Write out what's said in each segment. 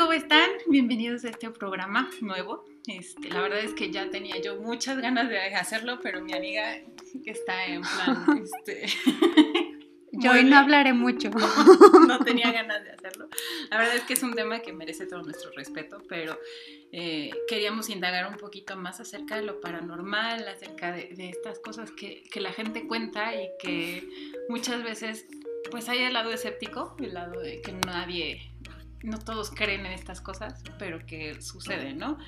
¿Cómo están? Bienvenidos a este programa nuevo. Este, la verdad es que ya tenía yo muchas ganas de hacerlo, pero mi amiga que está en plan, este, Yo hoy no hablaré mucho. no tenía ganas de hacerlo. La verdad es que es un tema que merece todo nuestro respeto, pero eh, queríamos indagar un poquito más acerca de lo paranormal, acerca de, de estas cosas que, que, la gente cuenta y que muchas veces, pues hay el lado escéptico, el lado de que nadie no todos creen en estas cosas, pero que suceden, ¿no?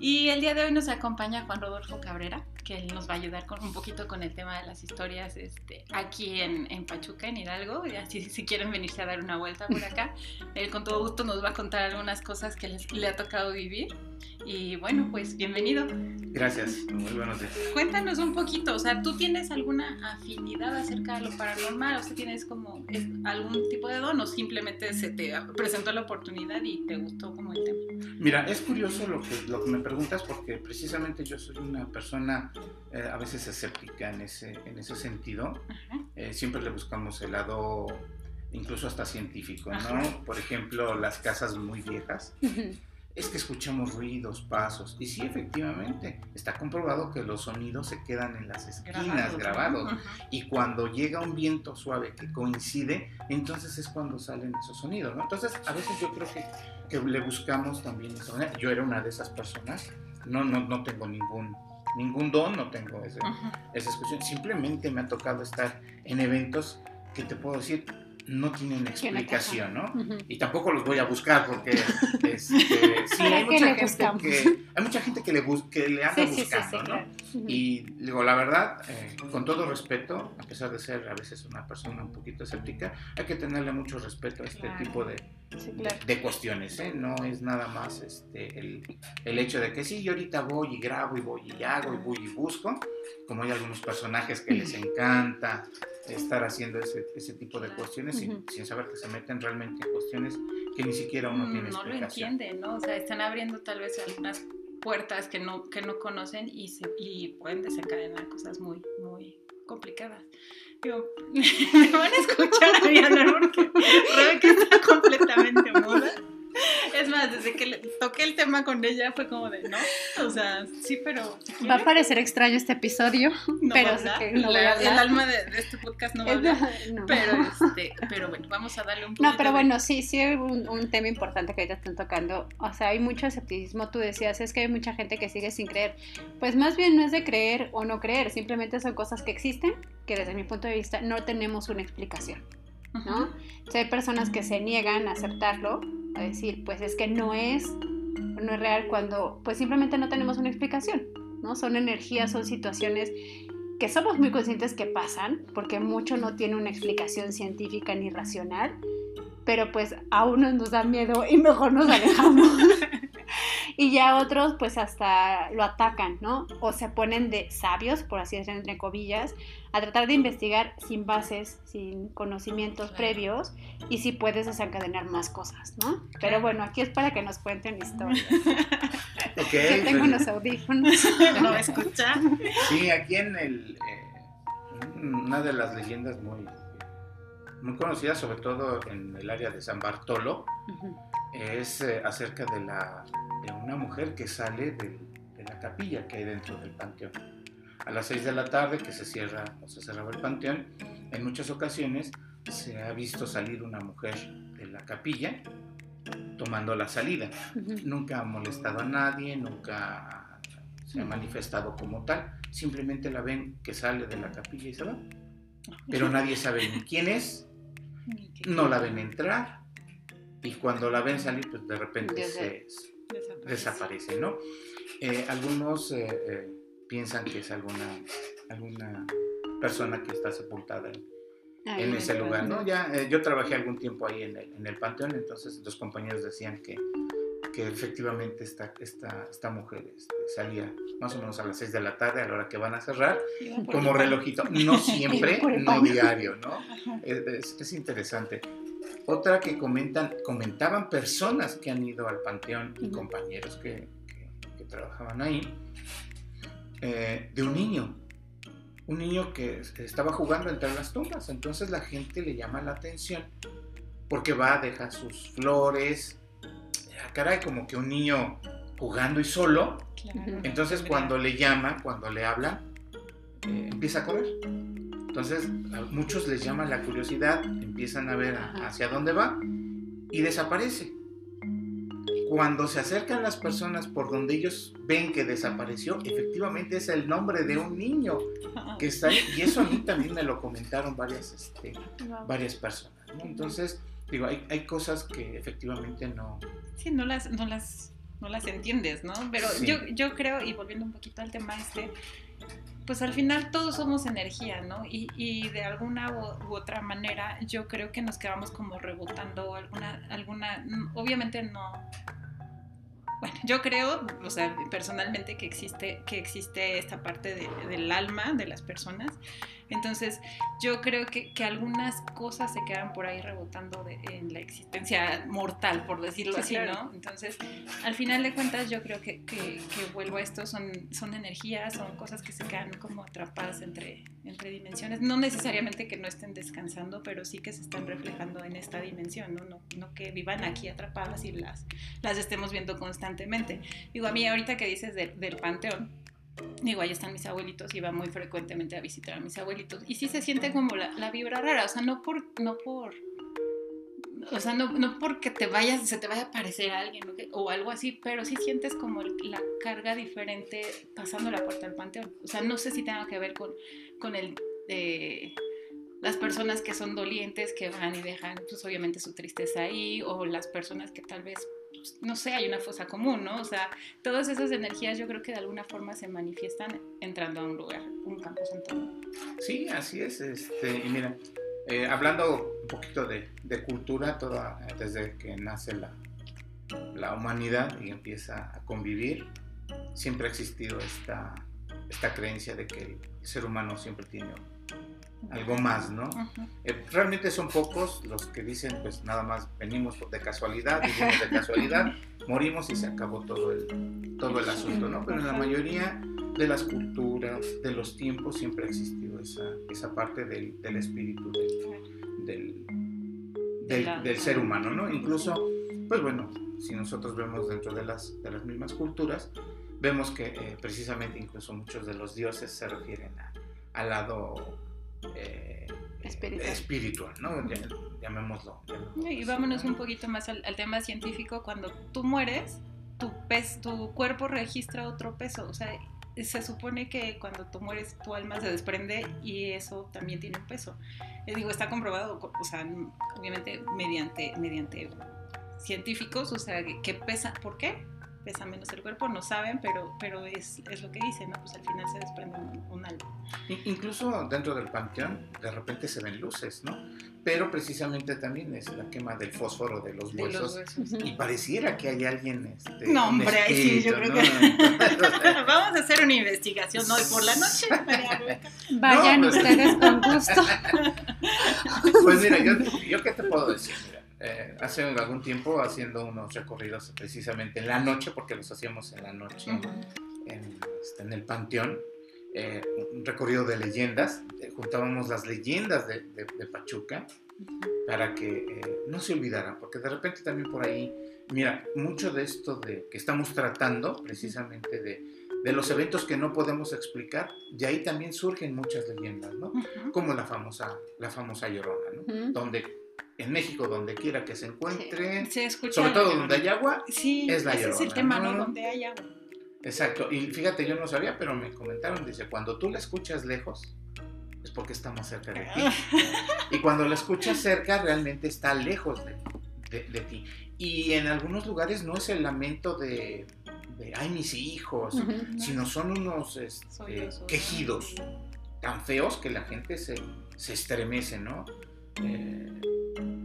Y el día de hoy nos acompaña Juan Rodolfo Cabrera, que él nos va a ayudar con un poquito con el tema de las historias este, aquí en, en Pachuca, en Hidalgo. Y así, si quieren venirse a dar una vuelta por acá, él con todo gusto nos va a contar algunas cosas que le ha tocado vivir. Y bueno, pues bienvenido. Gracias, muy buenos días. Cuéntanos un poquito, o sea, ¿tú tienes alguna afinidad acerca de lo paranormal? ¿O sea, tienes como algún tipo de don o simplemente se te presentó la oportunidad y te gustó como el tema? Mira, es curioso lo que, lo que me preguntas porque precisamente yo soy una persona eh, a veces escéptica en ese, en ese sentido. Eh, siempre le buscamos el lado incluso hasta científico, ¿no? Ajá. Por ejemplo, las casas muy viejas. Es que escuchamos ruidos, pasos. Y sí, efectivamente, está comprobado que los sonidos se quedan en las esquinas grabados. Uh -huh. Y cuando llega un viento suave que coincide, entonces es cuando salen esos sonidos. ¿no? Entonces, a veces yo creo que, que le buscamos también esa manera. Yo era una de esas personas. No, no, no tengo ningún, ningún don, no tengo ese, uh -huh. esa excusión. Simplemente me ha tocado estar en eventos que te puedo decir, no tienen explicación, ¿no? Uh -huh. Y tampoco los voy a buscar porque este, sí, hay mucha, gente que, hay mucha gente que le, bus que le anda sí, buscando, sí, ¿no? Claro. Uh -huh. Y digo, la verdad, eh, con todo respeto, a pesar de ser a veces una persona un poquito escéptica, hay que tenerle mucho respeto a este claro. tipo de, claro. de, de, cuestiones, ¿eh? No es nada más este, el, el hecho de que sí, yo ahorita voy y grabo y voy y hago y voy y busco, como hay algunos personajes que les encanta estar haciendo ese, ese tipo de cuestiones uh -huh. sin, sin, saber que se meten realmente en cuestiones que ni siquiera uno tiene no explicación. No lo entienden, ¿no? O sea, están abriendo tal vez algunas puertas que no, que no conocen y, se, y pueden desencadenar cosas muy, muy complicadas. Me van a escuchar a mí porque Rebeca está completamente muda. Es más, desde que le toqué el tema con ella fue como de, ¿no? O sea, sí, pero... Va a parecer extraño este episodio, no pero que no La, El alma de, de, este podcast no va a hablar. No. Pero, este, pero bueno, vamos a darle un poquito No, pero de... bueno, sí, sí hay un, un, tema importante que ahorita están tocando. O sea, hay mucho escepticismo. Tú decías, es que hay mucha gente que sigue sin creer. Pues más bien no es de creer o no creer, simplemente son cosas que existen que desde mi punto de vista no tenemos una explicación. ¿no? O sea, hay personas que se niegan a aceptarlo, a decir, pues es que no es, no es real cuando, pues simplemente no tenemos una explicación, ¿no? Son energías, son situaciones que somos muy conscientes que pasan, porque mucho no tiene una explicación científica ni racional, pero pues a unos nos da miedo y mejor nos alejamos. y ya otros pues hasta lo atacan, ¿no? O se ponen de sabios, por así decirlo, entre comillas, a tratar de investigar sin bases, sin conocimientos claro. previos y si puedes desencadenar más cosas, ¿no? Claro. Pero bueno, aquí es para que nos cuenten historias. ok. Yo tengo unos audífonos. ¿No escucha? Sí, aquí en el... Eh, una de las leyendas muy, muy conocidas, sobre todo en el área de San Bartolo, uh -huh. es eh, acerca de la de una mujer que sale de, de, la capilla que hay dentro del panteón. A las 6 de la tarde que se cierra o se cerraba el panteón, en muchas ocasiones se ha visto salir una mujer de la capilla tomando la salida. Uh -huh. Nunca ha molestado a nadie, nunca se ha manifestado como tal, simplemente la ven que sale de la capilla y se va. Pero nadie sabe ni quién es, no la ven entrar y cuando la ven salir, pues de repente se, desaparece. ¿no? Eh, algunos eh, eh, piensan que es alguna, alguna persona que está sepultada en, en ese lugar, ¿no? Ya, yo trabajé algún tiempo ahí en el, en el Panteón, entonces los compañeros decían que, que efectivamente esta, esta, esta mujer este, salía más o menos a las 6 de la tarde, a la hora que van a cerrar, como relojito. No siempre, no diario, ¿no? Es, es, interesante. Otra que comentan, comentaban personas que han ido al Panteón y compañeros que, que, trabajaban ahí, eh, de un niño un niño que estaba jugando entre las tumbas. Entonces la gente le llama la atención porque va, deja sus flores. Ah, caray, como que un niño jugando y solo. Entonces cuando le llama, cuando le habla, eh, empieza a correr. Entonces a muchos les llama la curiosidad, empiezan a ver hacia dónde va y desaparece. Cuando se acercan las personas por donde ellos ven que desapareció, efectivamente es el nombre de un niño que está ahí. Y eso a mí también me lo comentaron varias, este, varias personas. Entonces, digo, hay, hay, cosas que efectivamente no... Sí, no las, no las, no las entiendes, ¿no? Pero yo, yo creo, y volviendo un poquito al tema este, pues al final todos somos energía, ¿no? Y, de alguna u, otra manera yo creo que nos quedamos como rebotando alguna, alguna, obviamente no, bueno, yo creo, o sea, personalmente que existe, que existe esta parte del alma de las personas entonces, yo creo que, algunas cosas se quedan por ahí rebotando en la existencia mortal, por decirlo así, ¿no? Entonces, al final de cuentas, yo creo que, que, vuelvo a esto, son, son energías, son cosas que se quedan como atrapadas entre, entre dimensiones. No necesariamente que no estén descansando, pero sí que se están reflejando en esta dimensión, ¿no? No, que vivan aquí atrapadas y las, las estemos viendo constantemente. Digo, a mí ahorita que dices del panteón, Digo, ahí están mis abuelitos y va muy frecuentemente a visitar a mis abuelitos. Y sí se siente como la, vibra rara, o sea, no por, no por, o sea, no, no porque te vayas, se te vaya a aparecer alguien o algo así, pero sí sientes como la carga diferente pasando la puerta del panteón. O sea, no sé si tenga que ver con, con el... Eh, las personas que son dolientes, que van y dejan, pues obviamente su tristeza ahí, o las personas que tal vez no sé, hay una fosa común, ¿no? O sea, todas esas energías yo creo que de alguna forma se manifiestan entrando a un lugar, un campo santo. Sí, así es. Este, y mira, eh, hablando un poquito de, cultura, toda, desde que nace la, la humanidad y empieza a convivir, siempre ha existido esta, esta creencia de que el ser humano siempre tiene algo más, ¿no? Eh, realmente son pocos los que dicen, pues nada más venimos de casualidad, vivimos de casualidad, morimos y se acabó todo el, todo el asunto, ¿no? Pero en la mayoría de las culturas, de los tiempos, siempre ha existido esa, esa parte del, del espíritu del, del, ser humano, ¿no? Incluso, pues bueno, si nosotros vemos dentro de las, de las mismas culturas, vemos que eh, precisamente incluso muchos de los dioses se refieren al lado eh, espiritual. ¿no? Llamémoslo, Y vámonos un poquito más al, tema científico. Cuando tú mueres, tu, pez, tu cuerpo registra otro peso. O sea, se supone que cuando tú mueres tu alma se desprende y eso también tiene un peso. Les digo, está comprobado, o sea, obviamente mediante, mediante científicos, o sea, que pesa, ¿por qué? Pesa menos el cuerpo, no saben, pero, pero es, es lo que dicen, ¿no? Pues al final se desprende un, alma. Incluso dentro del panteón de repente se ven luces, ¿no? Pero precisamente también es la quema del fósforo de los huesos. Y pareciera que hay alguien. Este, no, hombre, sí, yo creo que. Vamos a hacer una investigación hoy por la noche. Vayan pues ustedes con gusto. pues mira, yo, yo qué te puedo decir. Eh, hace algún tiempo haciendo unos recorridos precisamente en la noche, porque los hacíamos en la noche este, en, el Panteón, eh, un recorrido de leyendas, eh, juntábamos las leyendas de, Pachuca para que no se olvidaran, porque de repente también por ahí, mira, mucho de esto de que estamos tratando precisamente de, de los eventos que no podemos explicar, y ahí también surgen muchas leyendas, ¿no? Como la famosa, la famosa Llorona, ¿no? Donde en México, donde quiera que se encuentre, sobre todo donde hay agua, es la llorona. Es el tema, ¿no? Donde hay agua. Exacto, y fíjate, yo no sabía, pero me comentaron, dice, cuando tú la escuchas lejos, es porque está más cerca de ti. y cuando la escuchas cerca, realmente está lejos de, ti. Y en algunos lugares no es el lamento de, ay, mis hijos, sino son unos este, quejidos tan feos que la gente se, se estremece, ¿no? Eh,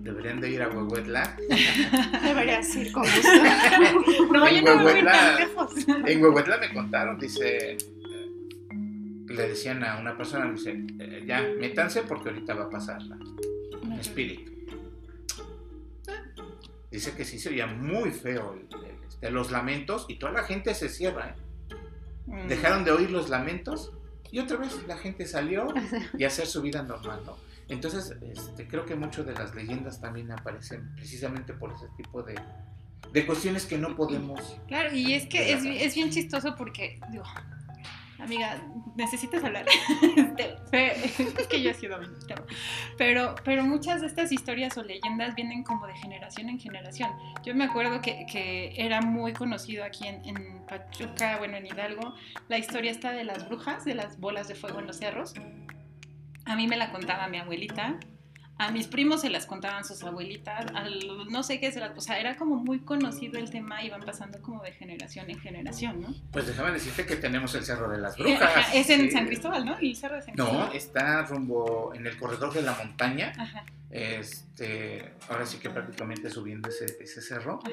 deberían de ir a Huehuetla. Deberías ir con no, en, yo no voy Huehuetla, tan lejos. en Huehuetla me contaron, dice, eh, le decían a una persona, dice, eh, ya, métanse porque ahorita va a pasar la, el espíritu. Dice que sí sería muy feo el- el- este, los lamentos y toda la gente se cierra. ¿eh? Mm. Dejaron de oír los lamentos y otra vez la gente salió y a hacer su vida normal, ¿no? Entonces, este, creo que muchas de las leyendas también aparecen precisamente por ese tipo de, de cuestiones que no podemos... Claro, y es que es, es bien chistoso porque, digo, amiga, necesitas hablar. Este, es que yo he sido. Pero, pero muchas de estas historias o leyendas vienen como de generación en generación. Yo me acuerdo que, que era muy conocido aquí en, en Pachuca, bueno, en Hidalgo, la historia esta de las brujas, de las bolas de fuego en los cerros. A mí me la contaba mi abuelita. A mis primos se las contaban sus abuelitas, al, no sé qué se las, o sea, era como muy conocido el tema, iban pasando como de generación en generación, ¿no? Pues déjame decirte que tenemos el Cerro de las Brujas. ajá, es en sí. San Cristóbal, ¿no? El cerro de San No, Cristóbal. está rumbo en el corredor de la montaña. Ajá, Este, ahora sí que prácticamente subiendo ese, ese cerro, ajá.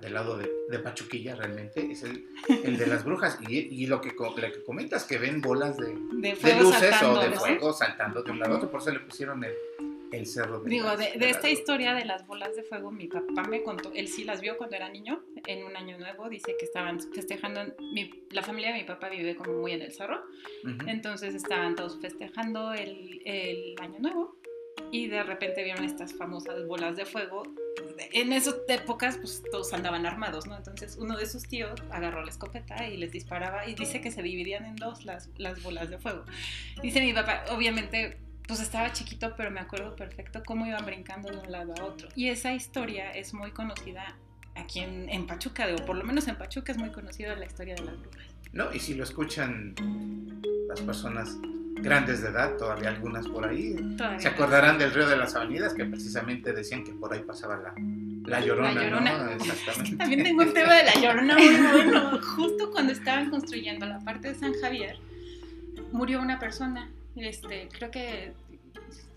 Del lado de, de Pachuquilla realmente, es el, el de las brujas. Y, y lo, que, lo que comentas, que ven bolas de, De luces o de fuego saltando de un lado a otro, por eso le pusieron el, el cerro de Digo, de, esta historia de las bolas de fuego, mi papá me contó, él sí las vio cuando era niño, en un año nuevo, dice que estaban festejando, mi- la familia de mi papá vive como muy en el cerro, entonces estaban todos festejando el, el año nuevo y de repente vieron estas famosas bolas de fuego. En esas épocas, pues todos andaban armados, ¿no? Entonces uno de sus tíos agarró la escopeta y les disparaba y dice que se dividían en dos las, las bolas de fuego. Dice mi papá, obviamente, pues estaba chiquito, pero me acuerdo perfecto cómo iban brincando de un lado a otro. Y esa historia es muy conocida aquí en, en Pachuca, o por lo menos en Pachuca es muy conocida la historia de las brujas. No, y si lo escuchan las personas grandes de edad, todavía algunas por ahí, Todavía se acordarán del río de las avenidas que precisamente decían que por ahí pasaba la, la llorona, La Llorona. ¿no? Exactamente. También tengo un tema de la llorona muy bueno. Justo cuando estaban construyendo la parte de San Javier, murió una persona. Este, creo que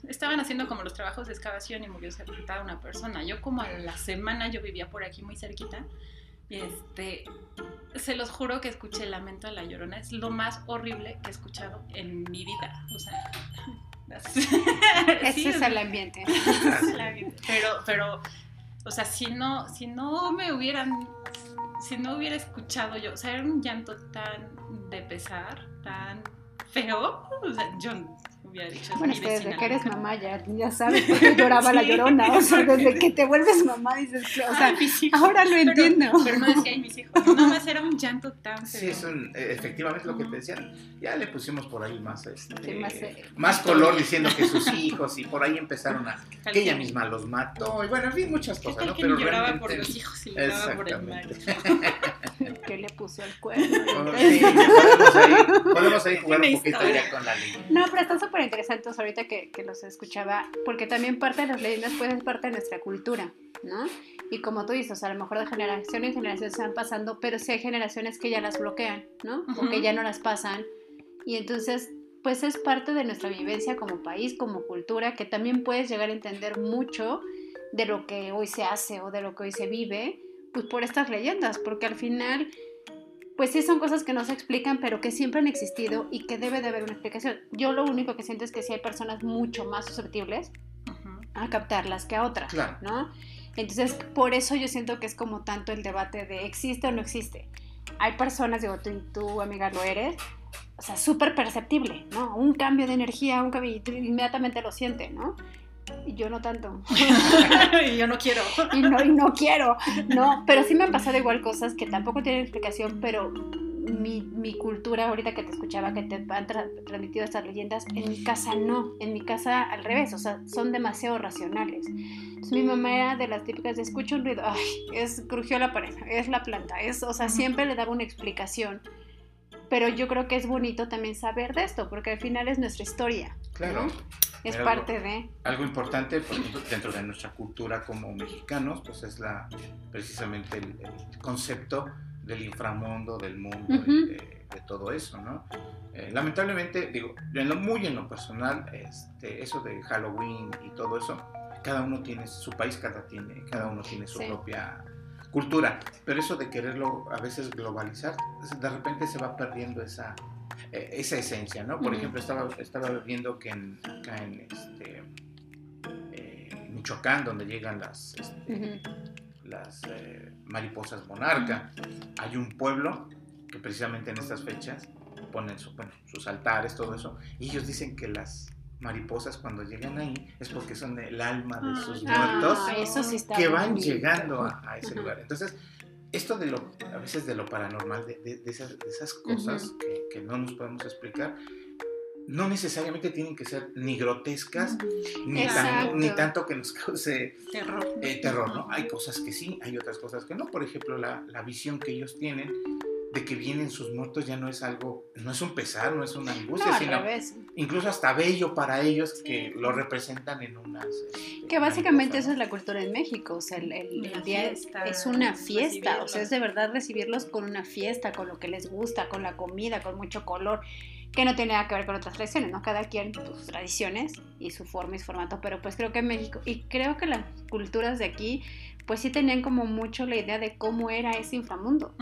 estaban haciendo como los trabajos de excavación y murió sepultada una persona. Yo como a la semana yo vivía por aquí muy cerquita. Y este, se los juro que escuché el lamento de la llorona. Es lo más horrible que he escuchado en mi vida. O sea, Ese sí, es el ambiente. pero, pero, o sea, si no, si no me hubieran, si no hubiera escuchado yo, o sea, era un llanto tan de pesar, tan feo, o sea, yo hubiera dicho, Bueno, es que desde que eres loca. mamá ya, ya sabes por qué lloraba la llorona. O sea, desde que te vuelves mamá dices, que, o sea, Ay, mis hijos. ahora lo Pero- entiendo. Pero, no decía, mis hijos, no, nada más era un llanto tan. Sí, es un, eh, efectivamente lo que te decían. Ya le pusimos por ahí más, este, Sí, más, eh, más color diciendo que sus hijos y por ahí empezaron a que ella misma los mató y bueno, en fin, muchas ¿Qué cosas, tal ¿no? que Pero lloraba realmente por los hijos y lloraba por el marido? Que le puso el cuerno. Oh, sí, podemos ahí, jugar un poquito ya con la ley. No, pero están súper interesantes ahorita que, que los escuchaba, porque también parte de las leyendas pueden ser parte de nuestra cultura, ¿no? Y como tú dices, a lo mejor de generación en generación se van pasando, pero sí hay generaciones que ya las bloquean, ¿no? O que Ujú. ya no las pasan. Y entonces, pues es parte de nuestra vivencia como país, como cultura, que también puedes llegar a entender mucho de lo que hoy se hace o de lo que hoy se vive, pues por estas leyendas, porque al final pues sí son cosas que no se explican, pero que siempre han existido y que debe de haber una explicación. Yo lo único que siento es que sí hay personas mucho más susceptibles a captarlas que a otras, Claro. ¿no? Entonces, por eso yo siento que es como tanto el debate de existe o no existe. Hay personas, digo, tú, tú amiga lo eres, o sea, súper perceptible, ¿no? Un cambio de energía, un cambio, y tú inmediatamente lo siente, ¿no? Y yo no tanto. y yo no quiero. y no, y no quiero, ¿no? Pero sí me han pasado igual cosas que tampoco tienen explicación, pero mi, mi cultura, ahorita que te escuchaba, que te han tra- transmitido estas leyendas, en mi casa no, en mi casa al revés, o sea, son demasiado racionales. Entonces mi mamá era de las típicas de escucho un ruido, ay, es, crujió la pared, es la planta, es, o sea, siempre le daba una explicación. Pero yo creo que es bonito también saber de esto, porque al final es nuestra historia, Claro. ¿no? es Pero- parte de... Algo importante, por ejemplo, dentro de nuestra cultura como mexicanos, pues es la precisamente el, el concepto del inframundo, del mundo, Ujú. y de- todo eso, ¿no? Eh, lamentablemente, digo, en lo, muy en lo personal, este, eso de Halloween y todo eso, cada uno tiene, su país cada, tiene, cada uno tiene su propia cultura, pero eso de quererlo a veces globalizar, de repente se va perdiendo esa, eh, esa esencia, ¿no? Por ejemplo, estaba, estaba viendo que en, acá en este, eh, Michoacán, donde llegan las, este, las eh, mariposas monarca, hay un pueblo que precisamente en estas fechas ponen sus altares, todo eso, y ellos dicen que las mariposas cuando llegan ahí es porque son el alma de sus muertos que van llegando a, ese lugar. Entonces, esto de lo, a veces de lo paranormal, de, esas, cosas que, no nos podemos explicar, no necesariamente tienen que ser ni grotescas, ni, ni tanto que nos cause terror. Eh, terror, ¿no? Hay cosas que sí, hay otras cosas que no. Por ejemplo, la, la visión que ellos tienen de que vienen sus muertos ya no es algo, no es un pesar, no es una angustia, sino incluso hasta bello para ellos que lo representan en unas... Este, que básicamente esa es la cultura en México, o sea, el, día es una fiesta, o sea, es de verdad recibirlos con una fiesta, con lo que les gusta, con la comida, con mucho color que no tiene nada que ver con otras tradiciones, ¿no? Cada quien sus tradiciones y su forma y su formato, pero pues creo que en México, y creo que las culturas de aquí pues sí tenían como mucho la idea de cómo era ese inframundo.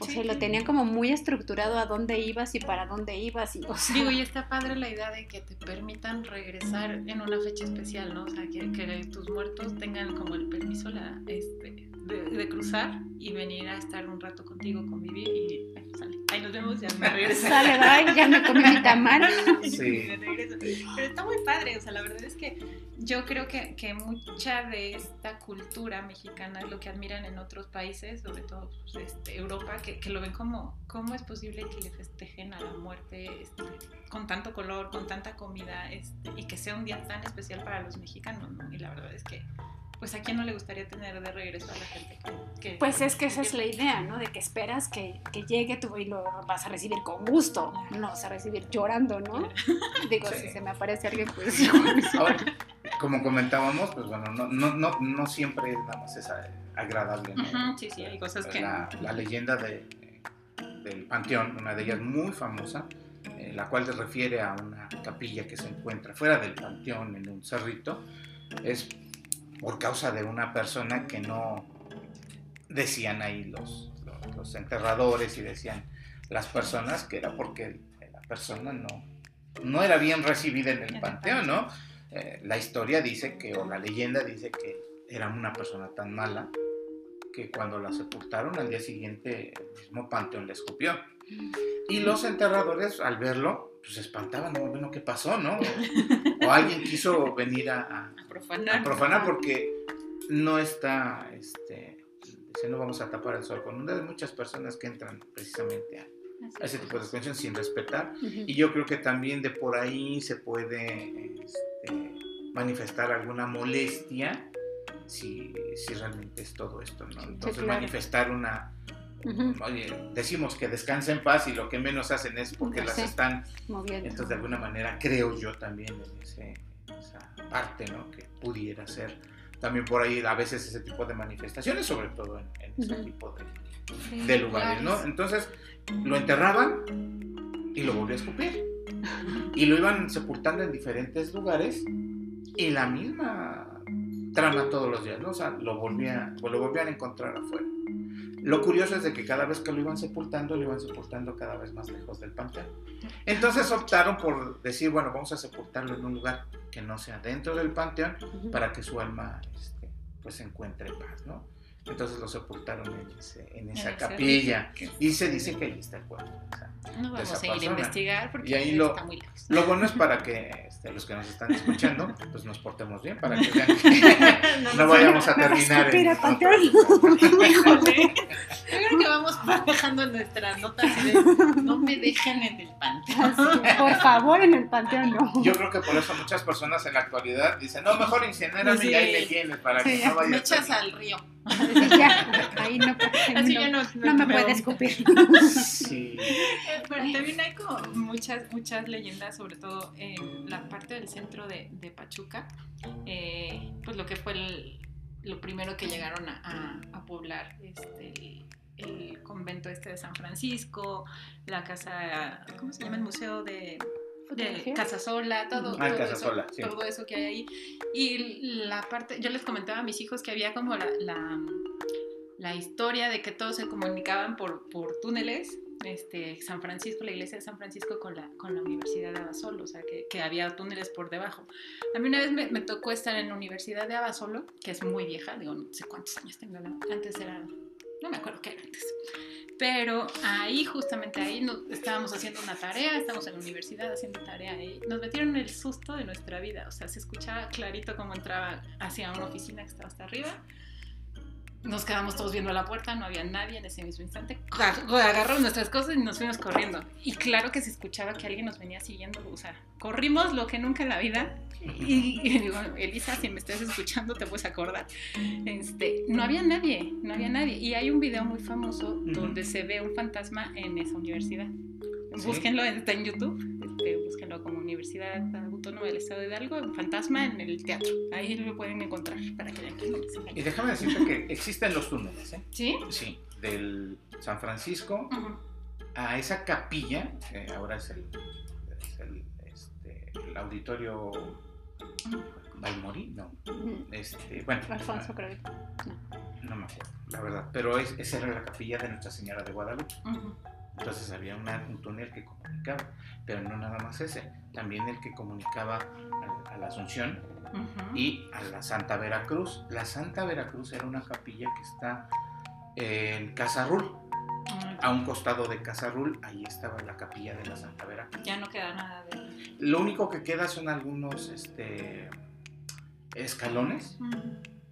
O sea, lo tenían como muy estructurado a dónde ibas y para dónde ibas. Y, o sea... Digo, y está padre la idea de que te permitan regresar en una fecha especial, ¿no? O sea, que, que tus muertos tengan como el permiso la, este, de, cruzar y venir a estar un rato contigo, convivir y sale. Ahí nos vemos, ya me regreso. Sale, bye, ya me comí mi tamal. Sí. Pero está muy padre, o sea, la verdad es que yo creo que, que, mucha de esta cultura mexicana es lo que admiran en otros países, sobre todo pues, este, Europa, que, que, lo ven como, ¿cómo es posible que le festejen a la muerte este, con tanto color, con tanta comida, este, y que sea un día tan especial para los mexicanos, ¿no? Y la verdad es que pues a quién no le gustaría tener de regreso a la gente que... pues es que esa es la idea, ¿no? De que esperas que, que, llegue tú y lo vas a recibir con gusto, no vas a recibir llorando, ¿no? Digo, si se me aparece alguien, pues... Ahora, como comentábamos, pues bueno, no, no, no, no siempre nada más es agradable, ¿no? sí, sí, hay cosas que... La, la leyenda de, del Panteón, una de ellas muy famosa, eh, la cual se refiere a una capilla que se encuentra fuera del Panteón, en un cerrito, es por causa de una persona que no decían ahí los, los, enterradores y decían las personas que era porque la persona no, no era bien recibida en el panteón, ¿no? Eh, la historia dice que, o la leyenda dice que era una persona tan mala que cuando la sepultaron al día siguiente el mismo panteón le escupió. Y los enterradores al verlo, pues se espantaban, no, bueno, ¿qué pasó, no? O alguien quiso venir a, profanar. profanar. porque no está, este, no vamos a tapar el sol con una de muchas personas que entran precisamente a, ese tipo de exposición sin respetar. Y yo creo que también de por ahí se puede este, manifestar alguna molestia si, si, realmente es todo esto, ¿no? Entonces manifestar una Oye, decimos que descansa en paz y lo que menos hacen es porque las están moviendo. Entonces, de alguna manera, creo yo también en esa parte, ¿no? Que pudiera ser también por ahí a veces ese tipo de manifestaciones, sobre todo en, ese tipo de, lugares, ¿no? Entonces, lo enterraban y lo volvían a escupir. Y lo iban sepultando en diferentes lugares y la misma trama todos los días, ¿no? O sea, lo, volvía, lo volvían a encontrar afuera. Lo curioso es de que cada vez que lo iban sepultando, lo iban sepultando cada vez más lejos del panteón. Entonces optaron por decir, bueno, vamos a sepultarlo en un lugar que no sea dentro del panteón para que su alma este, pues se encuentre en paz, ¿no? Entonces lo sepultaron en, esa capilla. Y se dice que ahí está el cuerpo. no vamos a ir a investigar porque y ahí lo, está muy lejos. Lo bueno es para que este, los que nos están escuchando, pues nos portemos bien, para que vean que no, vayamos a terminar en... Híjole. Yo creo que vamos dejando nuestras notas de no me dejen en el panteón. por favor, en el panteón no. Yo creo que por eso muchas personas en la actualidad dicen, no, mejor incinérame sí. y ahí le tienes para que no vayas. Me echas al río ya, ahí no, no, me, puede escupir. Sí. Pero también hay como muchas, muchas leyendas, sobre todo en la parte del centro de, de Pachuca, eh, pues lo que fue lo primero que llegaron a, a, poblar este, el convento este de San Francisco, la casa, ¿cómo se llama? El museo de, de Casasola, todo, Ah, todo, Casasola, eso, sí. todo eso que hay ahí. Y la parte, yo les comentaba a mis hijos que había como la, la, la historia de que todos se comunicaban por, por túneles. Este, San Francisco, la iglesia de San Francisco con la, con la Universidad de Abasolo, o sea, que, que había túneles por debajo. A mí una vez me, me tocó estar en la Universidad de Abasolo, que es muy vieja, digo, no sé cuántos años tengo, la- antes era, no me acuerdo qué era antes, pero ahí, justamente ahí, estábamos haciendo una tarea, estábamos en la universidad haciendo tarea y nos metieron el susto de nuestra vida, o sea, se escuchaba clarito cómo entraba hacia una oficina que estaba hasta arriba. Nos quedamos todos viendo la puerta, no había nadie en ese mismo instante. Agarramos nuestras cosas y nos fuimos corriendo. Y claro que se escuchaba que alguien nos venía siguiendo, o sea, corrimos lo que nunca en la vida. Y, y digo, Elisa, si me estás escuchando, te puedes acordar. Este, no había nadie, no había nadie. Y hay un video muy famoso donde se ve un fantasma en esa universidad. Sí. Búsquenlo, está en YouTube. Este, búsquenlo como Universidad Autónoma del Estado de Hidalgo, un fantasma en el teatro. Ahí lo pueden encontrar para que vean que no les Y déjame decirte que existen los túneles, ¿eh? ¿Sí? Sí, del San Francisco a esa capilla, que ahora es el, es el, este, el auditorio Balmori, no, este, bueno, Alfonso, creo. no me acuerdo, la verdad, pero es, esa era la capilla de Nuestra Señora de Guadalupe. Entonces había una- un túnel que comunicaba, pero no nada más ese, también el que comunicaba a, a la Asunción Y a la Santa Veracruz. La Santa Veracruz era una capilla que está en Casarrul, a un costado de Casarrul, ahí estaba la capilla de la Santa Veracruz. Ya no queda nada de. Lo único que queda son algunos este, escalones,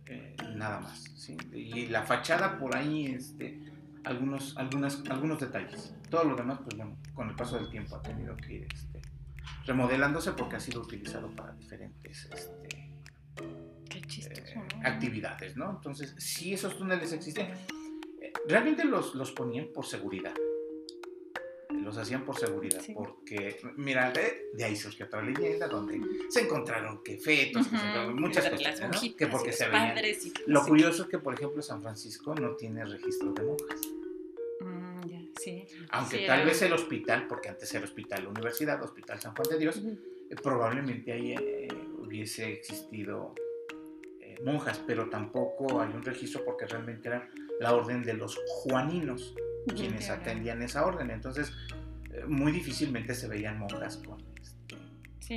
eh, nada más. ¿sí? Y la fachada por ahí, este, algunos, algunas, algunos detalles. Todo lo demás, pues bueno, con el paso del tiempo ha tenido que ir este, remodelándose porque ha sido utilizado para diferentes este, Qué eh, actividades, ¿no? Entonces, si esos túneles existen, eh, realmente los, los ponían por seguridad. Los hacían por seguridad, Sí. porque, mira, de, de ahí surgió otra leyenda donde se encontraron que fetos, que se encontraron muchas cosas, las ¿no? que porque se veían. Lo curioso es que, por ejemplo, San Francisco no tiene registro de monjas. Sí. Aunque Sí, tal era- vez el hospital, porque antes era hospital universidad, hospital San Juan de Dios, eh, probablemente ahí eh, hubiese existido eh, monjas, pero tampoco hay un registro porque realmente era la orden de los juaninos quienes atendían esa orden. Entonces, muy difícilmente se veían monjas con este,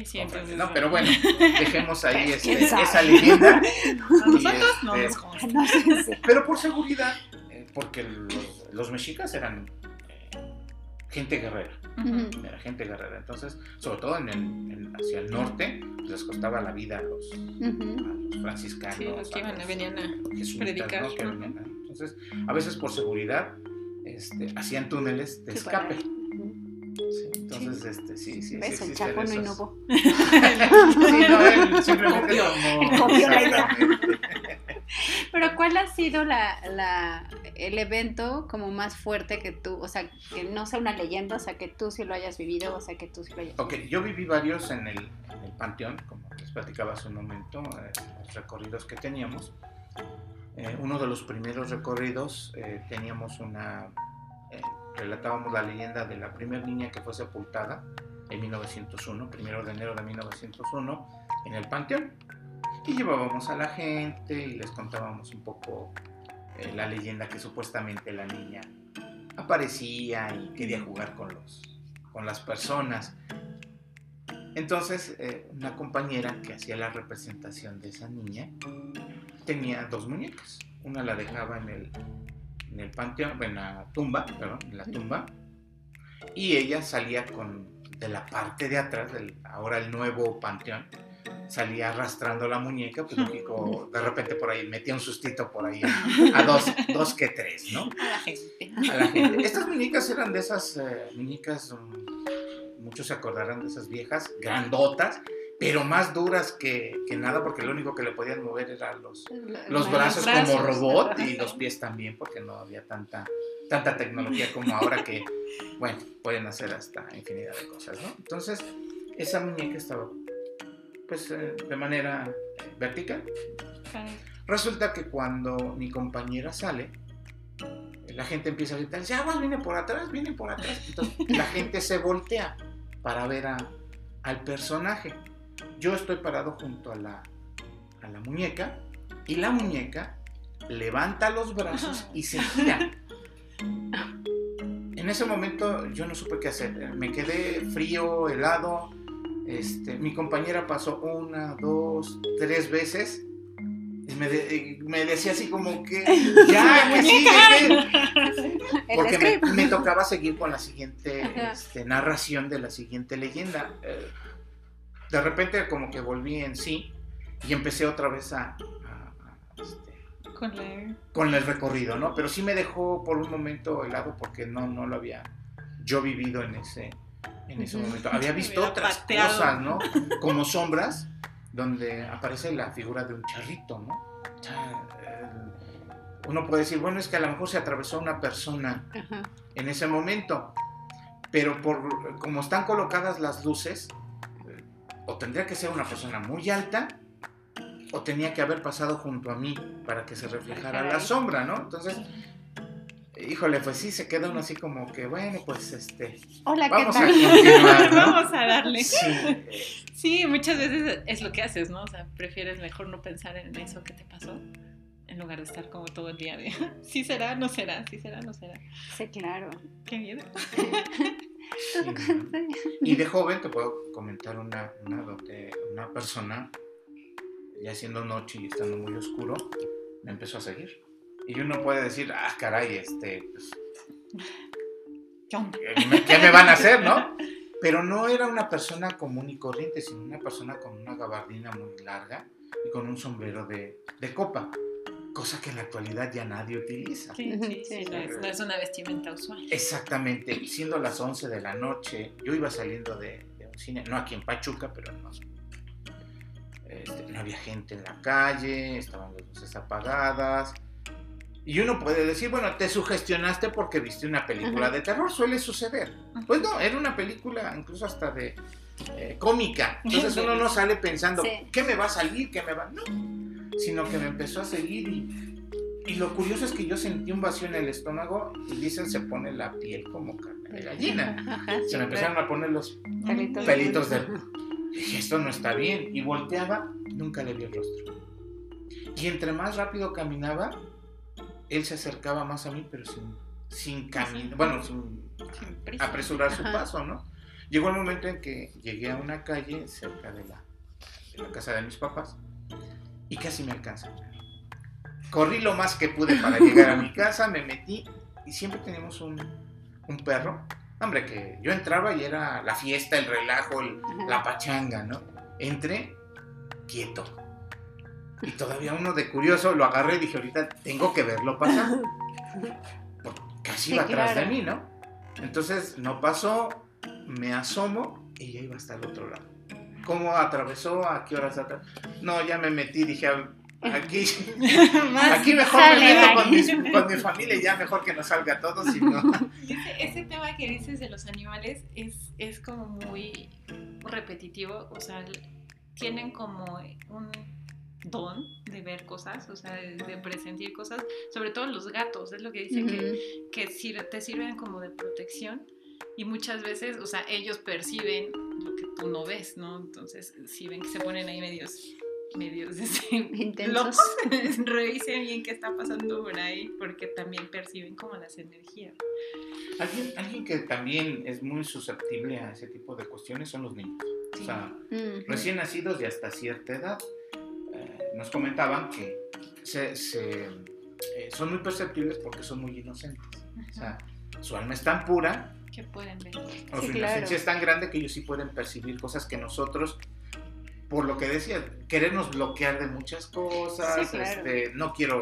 Sí, con frasco, ¿no? Pero bueno, dejemos ahí este, esa leyenda. Nosotros no este, nos. No si- Pero por seguridad, porque los, los mexicas eran gente guerrera, era gente guerrera. Entonces, sobre todo en el, en- hacia el norte, pues, les costaba la vida a los, a franciscanos. Sí, los que a iban, los venían a jesuitas, predicar. ¿no? Que venían a- entonces, a veces por seguridad, este, hacían túneles de escape. Sí, entonces, este, sí, sí, sí ¿Ves? El existen Chapo no esos- innovó. Sí, no, él simplemente Copió. Pero ¿cuál ha sido la, la- el evento como más fuerte que tú, o sea, que no sea una leyenda, o sea, que tú sí lo hayas vivido, o sea, que tú sí lo hayas Ok, yo viví varios en el, el Panteón, como les platicaba hace un momento, eh, los recorridos que teníamos. Eh, uno de los primeros recorridos eh, teníamos una, relatábamos la leyenda de la primera niña que fue sepultada en 1901, primero de enero de 1901, en el Panteón. Y llevábamos a la gente y les contábamos un poco eh, la leyenda que supuestamente la niña aparecía y quería jugar con, los, con las personas. Entonces, eh, una compañera que hacía la representación de esa niña tenía dos muñecas. Una la dejaba en el, en el panteón, en la tumba, perdón, en la tumba, y ella salía con de la parte de atrás, del ahora el nuevo panteón, salía arrastrando la muñeca, pues lógico, de repente por ahí metía un sustito por ahí a, a dos, dos que tres, ¿no? a la gente. a la gente. Estas muñecas eran de esas eh, muñecas, mm, muchos se acordarán de esas viejas, grandotas, pero más duras que, que nada, porque lo único que le podían mover eran los, los brazos, como brazos, robot ajá. y los pies también, porque no había tanta, tanta tecnología como ahora que, bueno, pueden hacer hasta infinidad de cosas, ¿no? Entonces, esa muñeca estaba, pues, eh, de manera eh, vertical. Resulta que cuando mi compañera sale, la gente empieza a gritar, ya aguas, viene por atrás, viene por atrás. Entonces la gente se voltea para ver a, al personaje. Yo estoy parado junto a la, a la muñeca y la muñeca levanta los brazos y se gira. En ese momento yo no supe qué hacer. Me quedé frío, helado. Este, mi compañera pasó una, dos, tres veces y me, de- y me decía así como que ya, que sigue, que-". El porque me, tocaba seguir con la siguiente este, narración de la siguiente leyenda. Eh, de repente como que volví en sí y empecé otra vez a, este, Con la... con el recorrido, ¿no? Pero sí me dejó por un momento helado porque no, no lo había yo vivido en ese, en ese momento. Había visto otras pateado. cosas, ¿no? Como sombras, donde aparece la figura de un charrito, ¿no? Uno puede decir, bueno, es que a lo mejor se atravesó una persona Ajá. en ese momento, pero por como están colocadas las luces, o tendría que ser una persona muy alta, o tenía que haber pasado junto a mí para que se reflejara la sombra, ¿no? Entonces, híjole, pues sí, se queda uno así como que, bueno, pues este, Hola, ¿qué vamos a tal? continuar, ¿no? Vamos a darle. Sí, Sí, muchas veces es lo que haces, ¿no? O sea, prefieres mejor no pensar en eso que te pasó en lugar de estar como todo el día de sí será, no será, sí será, no será. Sí, claro. Qué miedo. sí, ¿no? Y de joven te puedo comentar una, una donde una persona, ya siendo noche y estando muy oscuro, me empezó a seguir. Y uno puede decir, ah, caray, este, pues, ¿Qué onda? ¿qué me- ¿qué me van a hacer, no? Pero no era una persona común y corriente, sino una persona con una gabardina muy larga y con un sombrero de, de copa, cosa que en la actualidad ya nadie utiliza. Sí, sí, sí, Sí, no, es, no es una vestimenta usual. Exactamente, siendo las 11 de la noche, yo iba saliendo de, de un cine, no aquí en Pachuca, pero no, este, no había gente en la calle, estaban las luces apagadas. Y uno puede decir, bueno, te sugestionaste porque viste una película Ajá. de terror, suele suceder. Pues no, era una película incluso hasta de eh, cómica. Entonces uno no sale pensando, Sí. ¿qué me va a salir? ¿Qué me va? No, sino que me empezó a seguir y, y lo curioso es que yo sentí un vacío en el estómago y dicen se pone la piel como carne de gallina. Se me empezaron a poner los Pelitos. pelitos de... Dije, esto no está bien. Y volteaba, nunca le vi el rostro. Y entre más rápido caminaba, él se acercaba más a mí, pero sin, sin caminar, bueno, sin apresurar su Ajá. paso, ¿no? Llegó el momento en que llegué a una calle cerca de la, de la casa de mis papás y casi me alcanza. Corrí lo más que pude para llegar a mi casa, me metí y siempre teníamos un, un perro. Hombre, que yo entraba y era la fiesta, el relajo, el- la pachanga, ¿no? Entré quieto. Y todavía uno de curioso lo agarré y dije, ahorita tengo que verlo pasar. Porque casi Sí, iba atrás claro. de mí, ¿no? Entonces no pasó, me asomo y ya iba hasta el otro lado. ¿Cómo atravesó? ¿A qué horas atravesó? No, ya me metí, dije, aquí, aquí mejor me meto con, mis- con mi familia y ya mejor que nos salga todo, si no. Ese, ese tema que dices de los animales es, es como muy repetitivo, o sea, tienen como un don de ver cosas, o sea, de, de presentir cosas, sobre todo los gatos, es lo que dicen que, Ujú. que sir- te sirven como de protección y muchas veces, o sea, ellos perciben lo que tú no ves, ¿no? Entonces, si ven que se ponen ahí medios, medios este, Intensos. locos, revisen bien qué está pasando por ahí, porque también perciben como las energías. Alguien, alguien que también es muy susceptible a ese tipo de cuestiones son los niños. O sea, Ujú. recién nacidos y hasta cierta edad. Nos comentaban que se, se, eh, son muy perceptibles porque son muy inocentes. O sea, su alma es tan pura que pueden ver. o Sí, su claro. inocencia es tan grande que ellos sí pueden percibir cosas que nosotros, por lo que decía, querernos bloquear de muchas cosas, Sí, claro. este, no quiero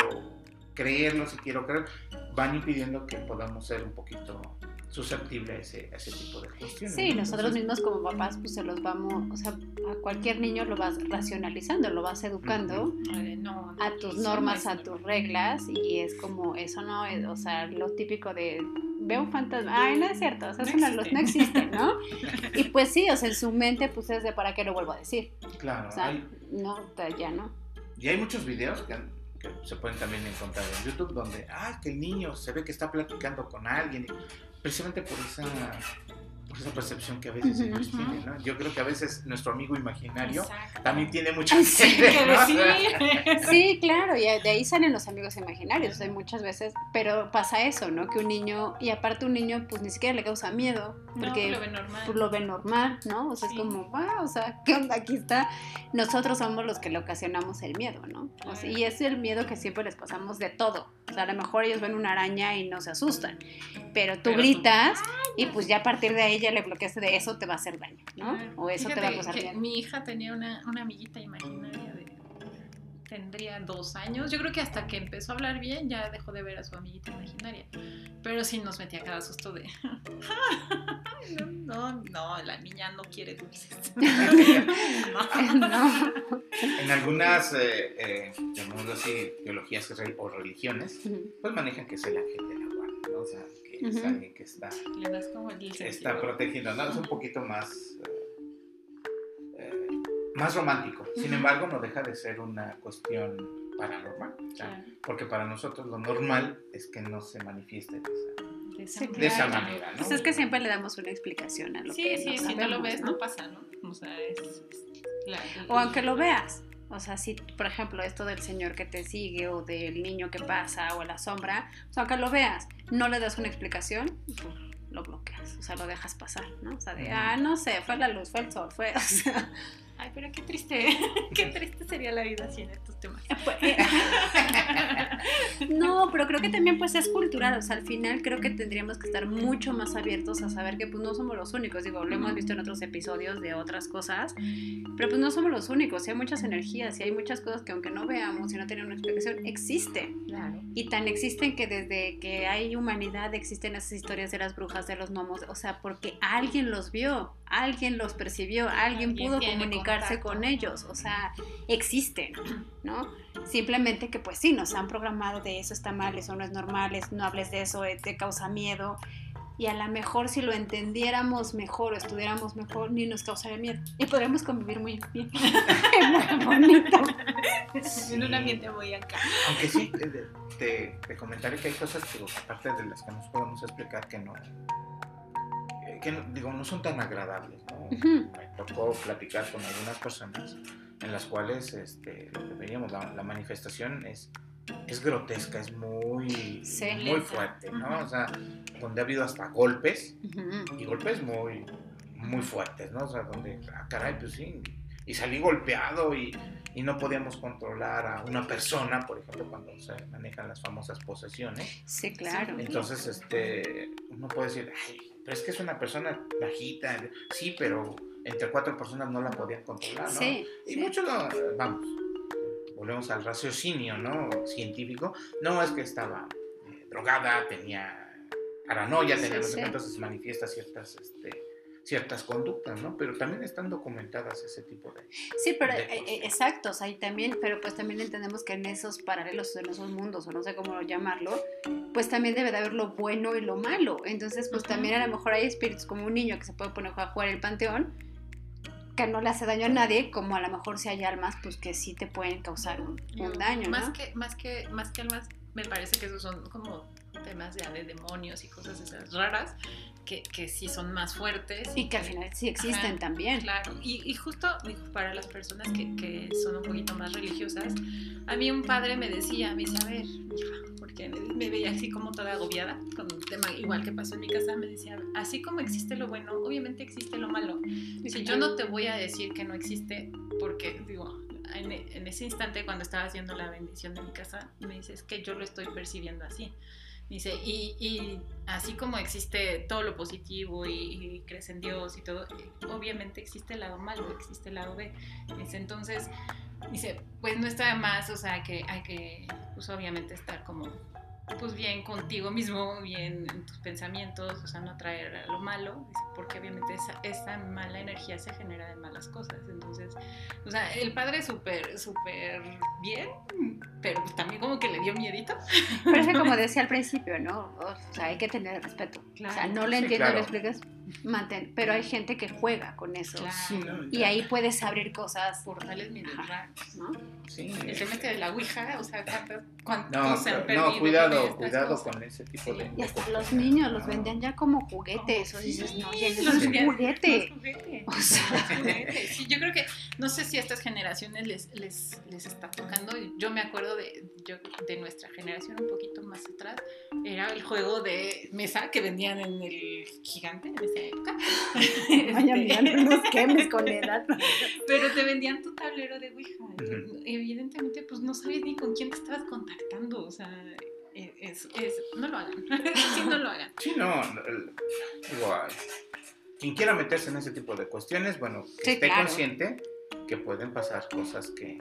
creerlo, si quiero creer, van impidiendo que podamos ser un poquito susceptibles a ese, a ese tipo de cuestiones. Sí, ¿no? nosotros Entonces, mismos como papás, pues se los vamos, o sea, a cualquier niño lo vas racionalizando, lo vas educando Ay, no, no, a tus normas, no a tus reglas y es como, eso no es, o sea, lo típico de, veo un fantasma, ay, no es cierto, o sea, es No una luz, no existe, ¿no? Y pues sí, o sea, en su mente, pues es de, ¿para qué lo vuelvo a decir? Claro, O sea, hay- no, ya no. y hay muchos videos que, han- que que se pueden también encontrar en YouTube, donde, ah, que el niño se ve que está platicando con alguien, precisamente por esa esa percepción que a veces ellos tienen, ¿no? Yo creo que a veces nuestro amigo imaginario también tiene mucho sí, que decir. sí, claro, y de ahí salen los amigos imaginarios, hay muchas veces, pero pasa eso, ¿no? Que un niño, y aparte un niño pues ni siquiera le causa miedo, porque lo, ve normal. Pues, lo ve normal, ¿no? O sea, es como, wow, o sea, ¿qué onda? Aquí está. Nosotros somos los que le ocasionamos el miedo, ¿no? y es el miedo que siempre les pasamos de todo. O sea, a lo mejor ellos ven una araña y no se asustan, pero tú gritas y pues ya a partir de ahí ya le bloqueaste de eso te va a hacer daño, ¿no? O eso te va a pasar bien. Mi hija tenía una, una amiguita imaginaria de tendría dos años. Yo creo que hasta que empezó a hablar bien ya dejó de ver a su amiguita imaginaria. Pero sí nos metía cada susto de... no, no, la niña no quiere dulces. no. En algunas, eh, eh, así, teologías o religiones, pues manejan que es el ángel de la ¿no? O sea, que es alguien que está, está protegiendo, ¿no? Es un poquito más... Eh, más romántico. Sin embargo, no deja de ser una cuestión paranormal. Porque para nosotros lo normal es que no se manifieste de esa, manera. ¿no? Pues es que siempre le damos una explicación a lo que Sí, sí, si no lo ves, ¿no? pasa, ¿no? O sea, es. o aunque lo veas. O sea, si, por ejemplo, esto del señor que te sigue o del niño que pasa o la sombra, o sea, aunque lo veas, no le das una explicación, pues, lo bloqueas, o sea, lo dejas pasar, ¿no? O sea, de, ah, no sé, fue la luz, fue el sol, fue, o sea, Ay, pero qué triste, qué triste sería la vida sin estos temas. Pues, eh, no, pero creo que también pues es cultural, o sea, al final creo que tendríamos que estar mucho más abiertos a saber que pues no somos los únicos, digo, lo hemos visto en otros episodios de otras cosas, pero pues no somos los únicos, hay muchas energías y hay muchas cosas que aunque no veamos y no tienen una explicación, existen. Claro. Y tan existen que desde que hay humanidad existen esas historias de las brujas, de los gnomos, o sea, porque alguien los vio, alguien los percibió, alguien, pudo comunicarse con ellos, o sea, existen, ¿no? Simplemente que pues sí, nos han programado de eso está mal, eso no es normal, no hables de eso, eh, te causa miedo. Y a lo mejor si lo entendiéramos mejor o estudiáramos mejor, ni nos causaría miedo. Y podríamos convivir muy bien. muy bonito. en un ambiente muy acá. Aunque sí, te, te, comentaré que hay cosas que, aparte de las que nos podemos explicar, que no, que digo, no son tan agradables. Me tocó platicar con algunas personas en las cuales este, lo que veíamos, la, manifestación es, es grotesca, es muy, muy fuerte, ¿no? O sea, donde ha habido hasta golpes y golpes muy, muy fuertes, ¿no? O sea, donde, ah, caray, pues sí, y salí golpeado y, y, no podíamos controlar a una persona, por ejemplo, cuando se manejan las famosas posesiones. Sí, claro. Entonces, este, uno puede decir, ay, pero es que es una persona bajita, sí, pero entre cuatro personas no la podían controlar, ¿no? Sí, y muchos, vamos, volvemos al raciocinio, ¿no? Científico, no es que estaba eh, drogada, tenía paranoia, tenía no sé entonces manifiesta ciertas, este, ciertas conductas, ¿no? Pero también están documentadas ese tipo de... Sí, pero eh, eh, exactos, ahí también, pero pues también entendemos que en esos paralelos, en esos mundos, o no sé cómo llamarlo, pues también debe de haber lo bueno y lo malo. Entonces, pues también a lo mejor hay espíritus como un niño que se puede poner a jugar el panteón, que no le hace daño a nadie, como a lo mejor si hay almas, pues que sí te pueden causar un, daño, más Que, más, que, más que almas, me parece que esos son como temas ya de demonios y cosas esas raras que, que sí son más fuertes. Y que al final sí existen también. Claro, y, y justo para las personas que, que, son un poquito más religiosas, a mí un padre me decía, me dice, a ver, porque me, veía así como toda agobiada con un tema igual que pasó en mi casa, me decía, así como existe lo bueno, obviamente existe lo malo. Si yo no te voy a decir que no existe, porque digo, en, en, ese instante cuando estaba haciendo la bendición de mi casa, me dice, es que yo lo estoy percibiendo así. Dice, y, y, así como existe todo lo positivo y, crees en Dios y todo, obviamente existe el lado malo, existe el lado B. Dice, entonces, dice, pues no está más, o sea, que hay que, pues obviamente estar como pues bien contigo mismo, bien en tus pensamientos, o sea, no traer lo malo, porque obviamente esa, esa mala energía se genera de malas cosas. Entonces, o sea, el padre súper, súper bien, pero también como que le dio miedito. Pero es como decía al principio, ¿no? O sea, hay que tener respeto. o sea, no le entiendo, le explicas, mantener, pero hay gente que juega con eso. Claro. Sí, ¿no? Y ahí puedes abrir cosas, Portales medio raros. ¿no? Sí. El tema este de la Ouija, o sea, ¿cuántos, cuántos No, se han pero- perdido? no, cuidado, con cuidado cosas? con ese tipo Sí. de. Y hasta los niños los vendían ya como juguetes. O dices, no, oye, Juguete. los juguetes. O sea, Los juguetes. Sí, yo creo que, no sé si a estas generaciones les, les, les está tocando. Yo me acuerdo de, yo, de nuestra generación un poquito más atrás, era el juego de mesa que vendían en el gigante en esa época. vaya, Este, miran unos quemes con edad. Pero te vendían tu tablero de Ouija. Evidentemente, pues no sabes ni con quién te estabas contactando. O sea, es, es, no lo hagan. sí, no lo hagan. Sí, no. ay, quien quiera meterse en ese tipo de cuestiones, bueno, que Sí, esté claro. consciente que pueden pasar cosas que,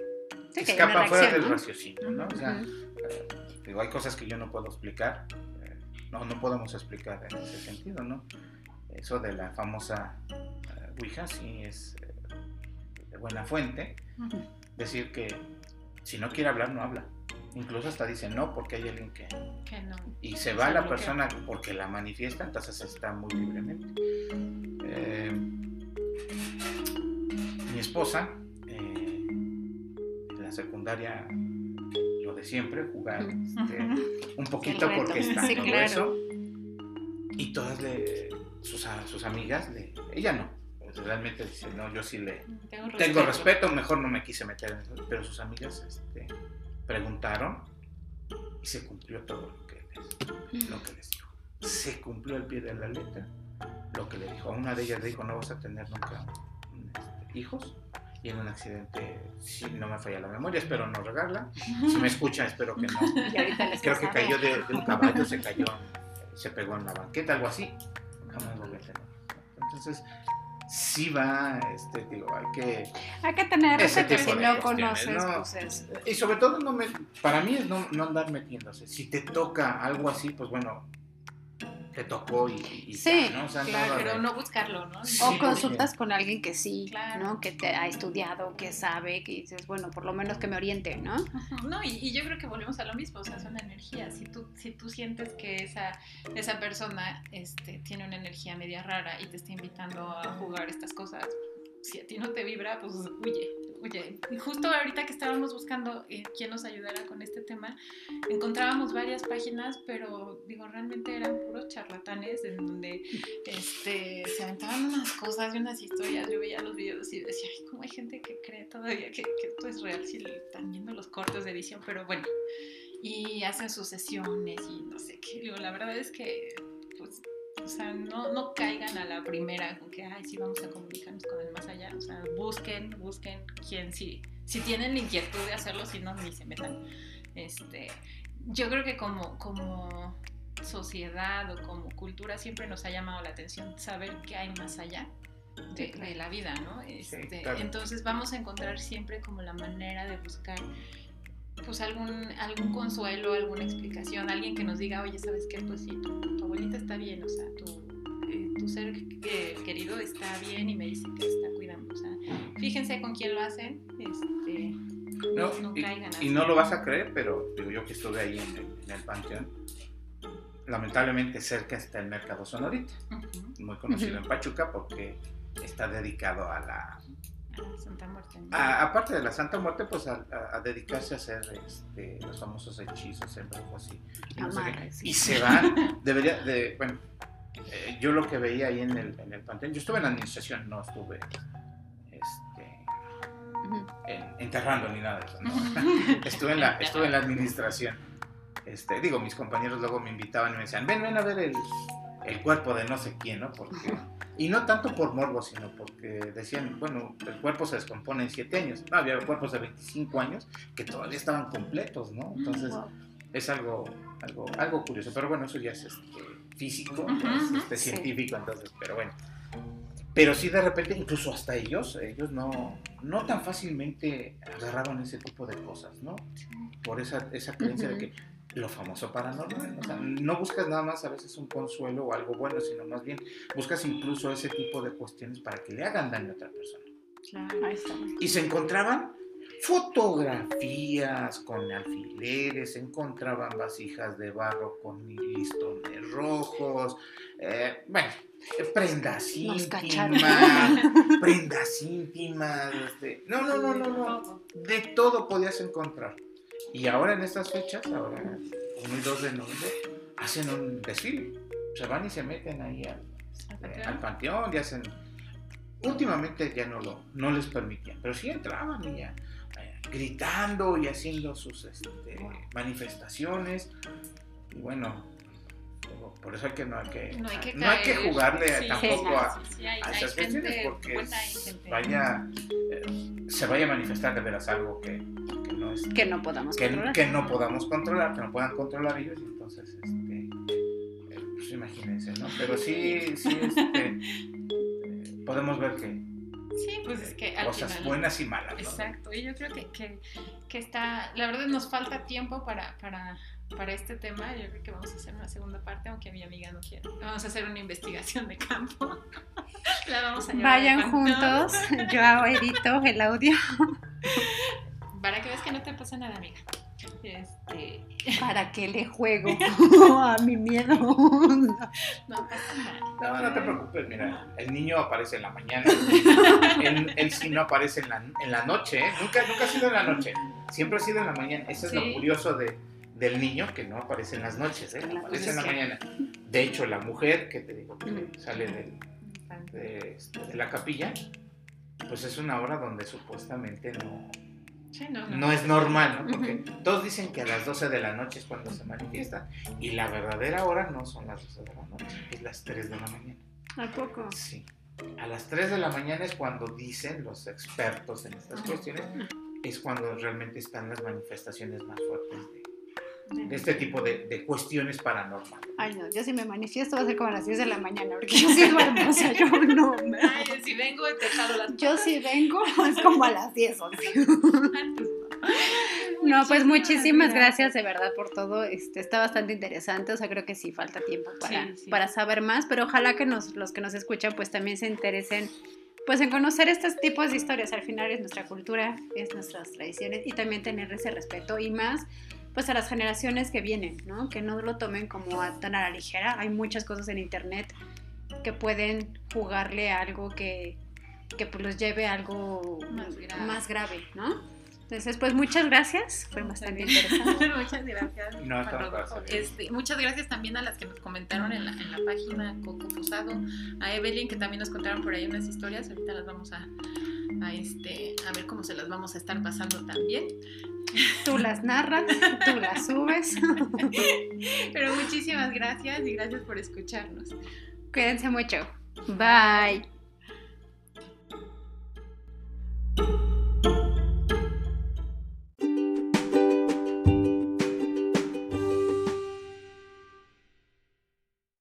Sí, escapan fuera del ¿no? raciocinio, ¿no? O sea, eh, digo, hay cosas que yo no puedo explicar, eh, no, no podemos explicar en ese sentido, ¿no? Eso de la famosa eh, Ouija sí es de buena fuente, decir que si no quiere hablar, no habla. Incluso hasta dice no porque hay alguien que... Que no. Y se va Se la bloquea. persona porque la manifiesta, entonces está muy libremente. Eh, mi esposa, eh, en la secundaria, lo de siempre, jugar este, un poquito porque está Sí, todo claro. eso. Y todas le, sus, sus amigas, le, ella no, realmente dice, no, yo sí le Tengo respeto. tengo respeto, mejor no me quise meter en eso, pero sus amigas este, preguntaron y se cumplió todo lo que, les, lo que les dijo. Se cumplió al pie de la letra lo que le dijo. A una de ellas le dijo, no vas a tener nunca este, hijos. Y en un accidente, si no me falla la memoria, espero no regarla. Si me escucha, espero que no. Creo que cayó de, de un caballo, se cayó, se pegó en la banqueta, algo así. Jamás volvió a tener. Entonces, sí va, este, digo, hay que... Hay que tener respeto si no conoces, ¿no? pues es- Y sobre todo, no me, para mí es no, no andar metiéndose. Si te toca algo así, pues bueno, te tocó y, y Sí, ya, ¿no? O sea, claro, Pero de- no buscarlo, ¿no? Sí, O consultas con alguien que sí, Claro. ¿no? Que te ha estudiado, que sabe, que dices, bueno, por lo menos que me oriente, ¿no? No, y, y yo creo que volvemos a lo mismo, o sea, son energías. Si tú, si tú sientes que esa, esa persona este, tiene una energía media rara y te está invitando a jugar estas cosas, si a ti no te vibra, pues huye, Y justo ahorita que estábamos buscando eh, quién nos ayudara con este tema, encontrábamos varias páginas, pero digo, realmente eran puros charlatanes en donde este, se aventaban unas cosas y unas historias. Yo veía los videos y decía, ay, ¿cómo hay gente que cree todavía que, que esto es real si están viendo los cortes de edición? Pero bueno, y hacen sus sesiones y no sé qué. Digo, la verdad es que, pues, o sea, no, no caigan a la primera con que, ay, sí, vamos a comunicarnos con el más allá. O sea, busquen, busquen quién sí. Si tienen la inquietud de hacerlo, si no, ni se metan. Este, yo creo que como, como sociedad o como cultura siempre nos ha llamado la atención saber qué hay más allá de, de la vida, ¿no? Este, claro. Entonces vamos a encontrar siempre como la manera de buscar pues algún, algún consuelo, alguna explicación, alguien que nos diga, oye, ¿sabes qué? Pues sí, tu, tu abuelita está bien, o sea, tu, eh, tu ser eh, querido está bien y me dice que está cuidando, o sea, fíjense con quién lo hacen, este, No, no y, caigan y no lo vas a creer, pero digo yo que estuve ahí en el, en el panteón. Lamentablemente cerca está el Mercado Sonorita, muy conocido en Pachuca porque está dedicado a la... Santa Muerte. ¿no? a- aparte de la Santa Muerte, pues a, a- a dedicarse a hacer este, los famosos hechizos, embrujos y, y no sí. Se van, debería de, bueno, eh, yo lo que veía ahí en el, en el panteón, yo estuve en la administración, no estuve este, en- enterrando ni nada de eso, ¿no? estuve, en la, estuve en la administración. Este, digo, mis compañeros luego me invitaban y me decían, ven, ven a ver el, el cuerpo de no sé quién, ¿no? Porque, y no tanto por morbo, sino porque decían, bueno, el cuerpo se descompone en 7 años. No, había cuerpos de 25 años que todavía estaban completos, ¿no? Entonces, Wow. es algo, algo, algo curioso, pero bueno, eso ya es este, físico, es este, sí. científico, entonces, pero bueno. Pero sí de repente, incluso hasta ellos, ellos no, no tan fácilmente agarraban ese tipo de cosas, ¿no? Por esa, esa creencia de que lo famoso paranormal, o sea, no buscas nada más a veces un consuelo o algo bueno, sino más bien buscas incluso ese tipo de cuestiones para que le hagan daño a otra persona. Claro. Ahí está. Y se encontraban fotografías con alfileres, se encontraban vasijas de barro con listones rojos. eh, bueno, prendas íntimas, prendas íntimas, este, no, no, no, no, no, de todo podías encontrar. Y ahora en estas fechas, ahora 1 y 2 de noviembre, hacen un desfile. Se van y se meten ahí al, eh, al panteón y hacen... Últimamente ya no, lo, no les permitían, pero sí entraban y ya eh, gritando y haciendo sus este, manifestaciones. Y bueno, por eso hay que no hay que, No hay que no hay que caer. jugarle Sí, tampoco a, sí, sí, hay- a esas cuestiones porque vaya, eh, se vaya a manifestar de veras algo que, que no es Que no podamos que, controlar. que no podamos controlar, que no puedan controlar ellos, y entonces, este, eh, pues imagínense, ¿no? Pero sí, sí, este, eh, podemos ver que Sí, pues es que al cosas final- buenas y malas, ¿no? Exacto, y yo creo que, que, que está, la verdad nos falta tiempo para, para, para este tema, yo creo que vamos a hacer una segunda parte, aunque mi amiga no quiera. Vamos a hacer una investigación de campo. La vamos a llevar Vayan juntos, yo edito el audio Para que veas que no te pasa nada, amiga. Este, para que le juego a mi miedo. no pasa nada. No, no te preocupes, mira, el niño aparece en la mañana, él, él sí no aparece en la, en la noche, ¿eh? nunca, nunca ha sido en la noche, siempre ha sido en la mañana, eso es Sí. lo curioso de, del niño, que no aparece en las noches, ¿eh? Aparece en la mañana. De hecho, la mujer que te digo que sale del, de, este, de la capilla, pues es una hora donde supuestamente no, Sí, no, no es normal, ¿no? Porque todos dicen que a las 12 de la noche es cuando se manifiesta y la verdadera hora no son las 12 de la noche, es las 3 de la mañana. ¿A poco? Sí. A las 3 de la mañana es cuando dicen los expertos en estas cuestiones, es cuando realmente están las manifestaciones más fuertes de este tipo de, de cuestiones paranormales. Ay, no, yo si me manifiesto va a ser como a las 10 de la mañana, porque yo sí duermo, o sea, yo no. me- Ay, si vengo te jalo las Yo si vengo es como a las 10, 11. patas. No, pues muchísimas gracias de verdad por todo. Este, está bastante interesante, o sea, creo que sí falta tiempo para, Sí, sí. para saber más, pero ojalá que nos, los que nos escuchan pues también se interesen pues en conocer estos tipos de historias. Al final es nuestra cultura, es nuestras tradiciones y también tener ese respeto y más pues a las generaciones que vienen, ¿no? Que no lo tomen como a- tan a la ligera. Hay muchas cosas en internet que pueden jugarle a algo que, que pues los lleve a algo Más grave. más grave, ¿no? Entonces, pues muchas gracias, fue bastante interesante. Muchas gracias. No. Este, muchas gracias también a las que nos comentaron en la, en la página Coco Posado, a Evelyn que también nos contaron por ahí unas historias, ahorita las vamos a, a, este, a ver cómo se las vamos a estar pasando también. Tú las narras, tú las subes. Pero muchísimas gracias y gracias por escucharnos. Cuídense mucho. Bye.